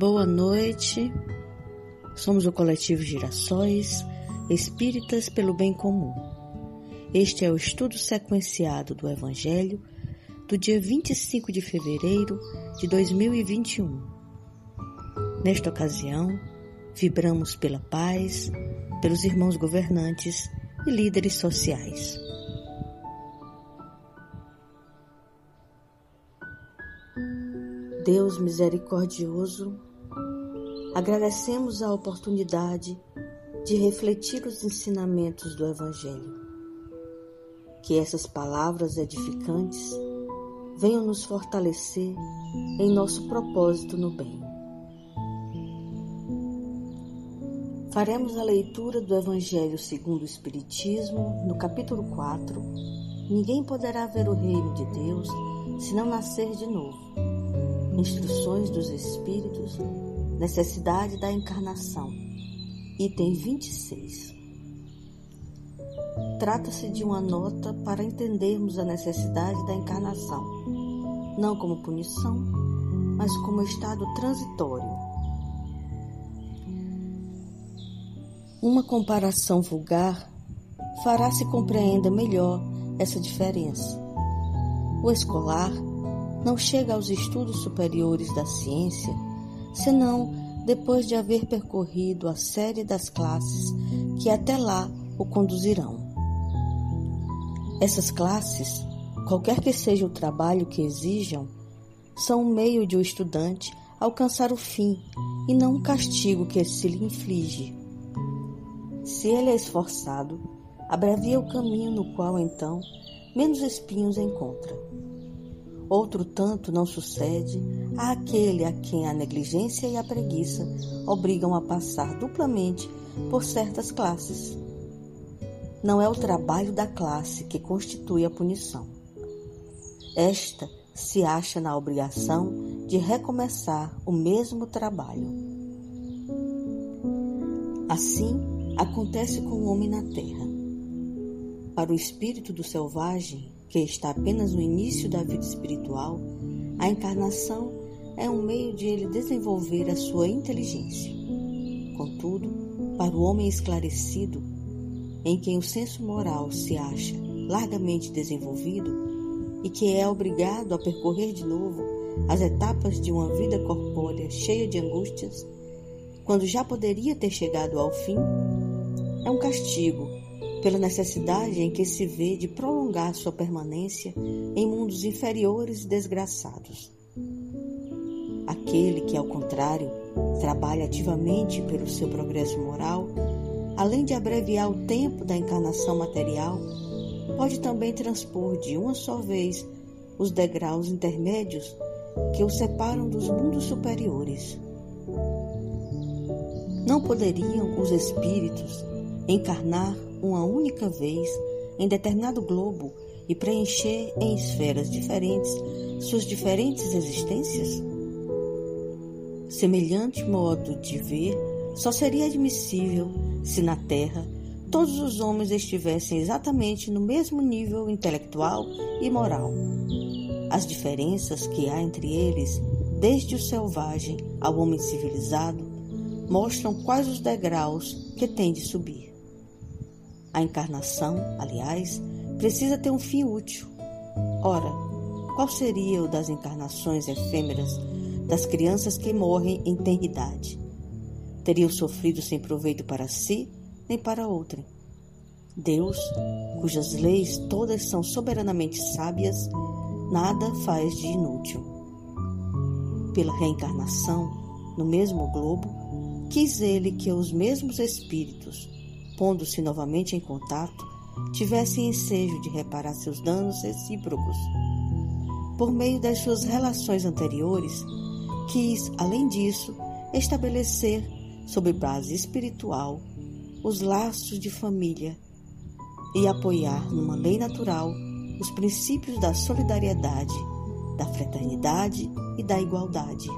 Boa noite. Somos o coletivo Girassóis, espíritas pelo bem comum. Este é o estudo sequenciado do Evangelho do dia 25 de fevereiro de 2021. Nesta ocasião, vibramos pela paz, pelos irmãos governantes e líderes sociais. Deus misericordioso, agradecemos a oportunidade de refletir os ensinamentos do Evangelho. Que essas palavras edificantes venham nos fortalecer em nosso propósito no bem. Faremos a leitura do Evangelho segundo o Espiritismo, no capítulo 4. Ninguém poderá ver o reino de Deus se não nascer de novo. Instruções dos Espíritos, necessidade da encarnação. Item 26. Trata-se de uma nota para entendermos a necessidade da encarnação, não como punição, mas como estado transitório. Uma comparação vulgar fará se compreenda melhor essa diferença. O escolar não chega aos estudos superiores da ciência senão depois de haver percorrido a série das classes que até lá o conduzirão. Essas classes, qualquer que seja o trabalho que exijam, são um meio de o estudante alcançar o fim e não um castigo que se lhe inflige. Se ele é esforçado, abrevia o caminho no qual então menos espinhos encontra. Outro tanto não sucede àquele a quem a negligência e a preguiça obrigam a passar duplamente por certas classes não é o trabalho da classe que constitui a punição. Esta se acha na obrigação de recomeçar o mesmo trabalho. Assim acontece com o homem na terra. Para o espírito do selvagem, que está apenas no início da vida espiritual, a encarnação é um meio de ele desenvolver a sua inteligência. Contudo, para o homem esclarecido, em quem o senso moral se acha largamente desenvolvido e que é obrigado a percorrer de novo as etapas de uma vida corpórea cheia de angústias, quando já poderia ter chegado ao fim, é um castigo pela necessidade em que se vê de prolongar sua permanência em mundos inferiores e desgraçados. Aquele que, ao contrário, trabalha ativamente pelo seu progresso moral, além de abreviar o tempo da encarnação material, pode também transpor de uma só vez os degraus intermédios que o separam dos mundos superiores. Não poderiam os espíritos encarnar uma única vez em determinado globo e preencher em esferas diferentes suas diferentes existências? Semelhante modo de ver só seria admissível se na Terra todos os homens estivessem exatamente no mesmo nível intelectual e moral. As diferenças que há entre eles, desde o selvagem ao homem civilizado, mostram quais os degraus que tem de subir. A encarnação, aliás, precisa ter um fim útil. Ora, qual seria o das encarnações efêmeras das crianças que morrem em tenridade? teriam sofrido sem proveito para si nem para outrem. Deus, cujas leis todas são soberanamente sábias, nada faz de inútil. Pela reencarnação, no mesmo globo, quis ele que os mesmos espíritos, pondo-se novamente em contato, tivessem ensejo de reparar seus danos recíprocos. Por meio das suas relações anteriores, quis, além disso, estabelecer sob base espiritual, os laços de família e apoiar numa lei natural os princípios da solidariedade, da fraternidade e da igualdade.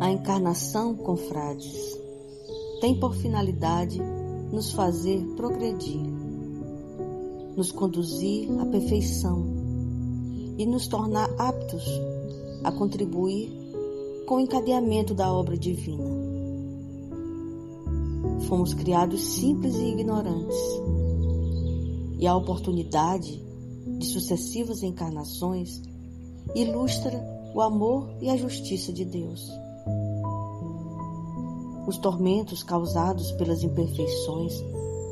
A encarnação, confrades, tem por finalidade nos fazer progredir nos conduzir à perfeição e nos tornar aptos a contribuir com o encadeamento da obra divina. Fomos criados simples e ignorantes, e a oportunidade de sucessivas encarnações ilustra o amor e a justiça de Deus. Os tormentos causados pelas imperfeições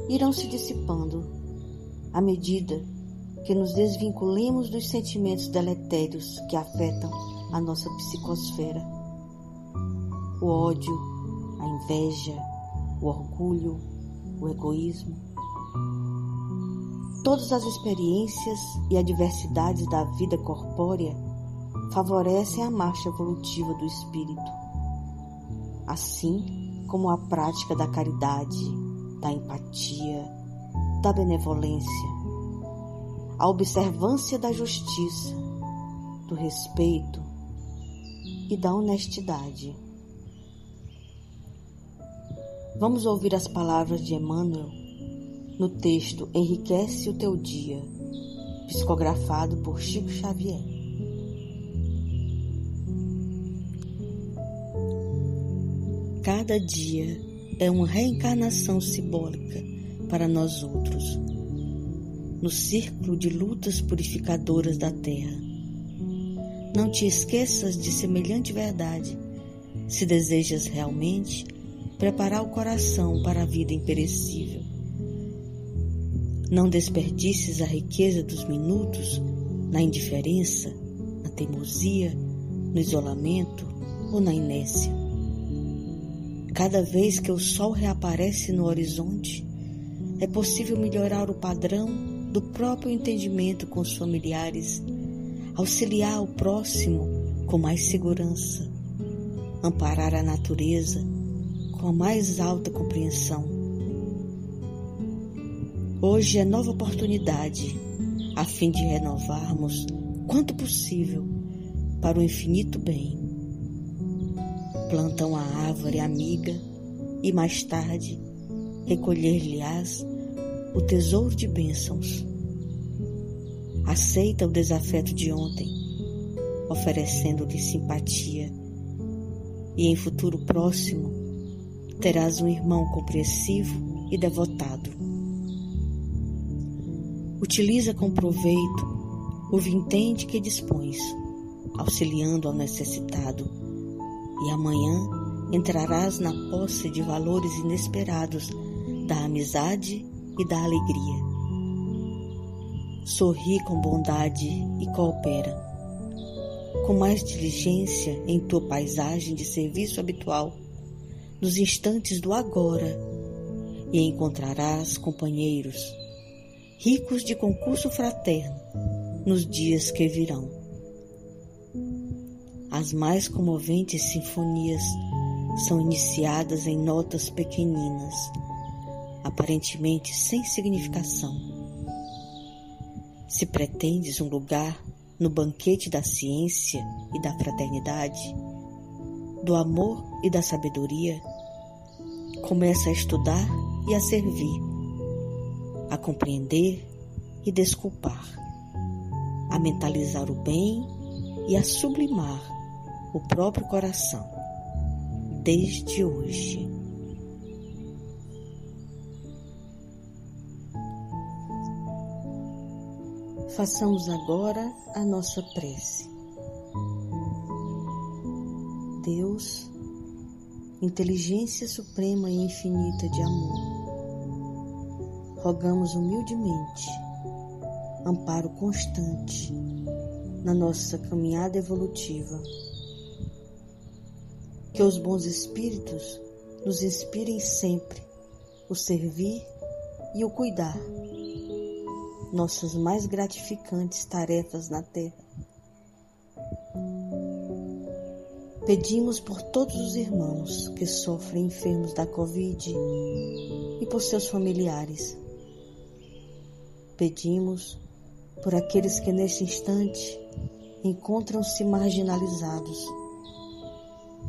irão se dissipando à medida que nos desvinculemos dos sentimentos deletérios que afetam a nossa psicosfera. O ódio, a inveja, o orgulho, o egoísmo. Todas as experiências e adversidades da vida corpórea favorecem a marcha evolutiva do espírito, assim como a prática da caridade, da empatia, da benevolência, a observância da justiça, do respeito e da honestidade. Vamos ouvir as palavras de Emmanuel no texto Enriquece o Teu Dia, psicografado por Chico Xavier. Cada dia é uma reencarnação simbólica para nós outros, no círculo de lutas purificadoras da Terra. Não te esqueças de semelhante verdade, se desejas realmente preparar o coração para a vida imperecível. Não desperdices a riqueza dos minutos na indiferença, na teimosia, no isolamento ou na inércia. Cada vez que o sol reaparece no horizonte, é possível melhorar o padrão do próprio entendimento com os familiares, auxiliar o próximo com mais segurança, amparar a natureza com a mais alta compreensão. Hoje é nova oportunidade a fim de renovarmos quanto possível para o infinito bem plantam a árvore amiga e mais tarde recolher-lhe-ás o tesouro de bênçãos. Aceita o desafeto de ontem, oferecendo-lhe simpatia, e em futuro próximo terás um irmão compreensivo e devotado. Utiliza com proveito o vintém de que dispões, auxiliando ao necessitado e amanhã entrarás na posse de valores inesperados da amizade e da alegria. Sorri com bondade e coopera. Com mais diligência em tua paisagem de serviço habitual, nos instantes do agora, e encontrarás companheiros, ricos de concurso fraterno, nos dias que virão. As mais comoventes sinfonias são iniciadas em notas pequeninas, aparentemente sem significação. Se pretendes um lugar no banquete da ciência e da fraternidade, do amor e da sabedoria, começa a estudar e a servir, a compreender e desculpar, a mentalizar o bem e a sublimar o próprio coração, desde hoje. Façamos agora a nossa prece. Deus, inteligência suprema e infinita de amor, rogamos humildemente amparo constante na nossa caminhada evolutiva que os bons espíritos nos inspirem sempre o servir e o cuidar, nossas mais gratificantes tarefas na Terra. Pedimos por todos os irmãos que sofrem enfermos da Covid e por seus familiares. Pedimos por aqueles que neste instante encontram-se marginalizados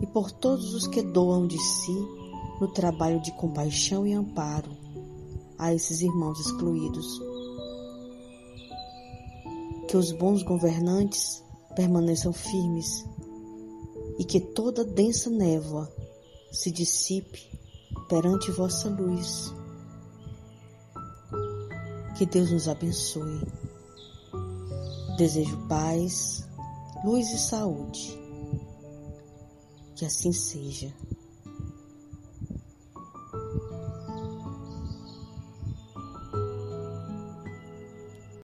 e por todos os que doam de si no trabalho de compaixão e amparo a esses irmãos excluídos. que os bons governantes permaneçam firmes e que toda densa névoa se dissipe perante vossa luz. Que Deus nos abençoe. Desejo paz, luz e saúde. Que assim seja.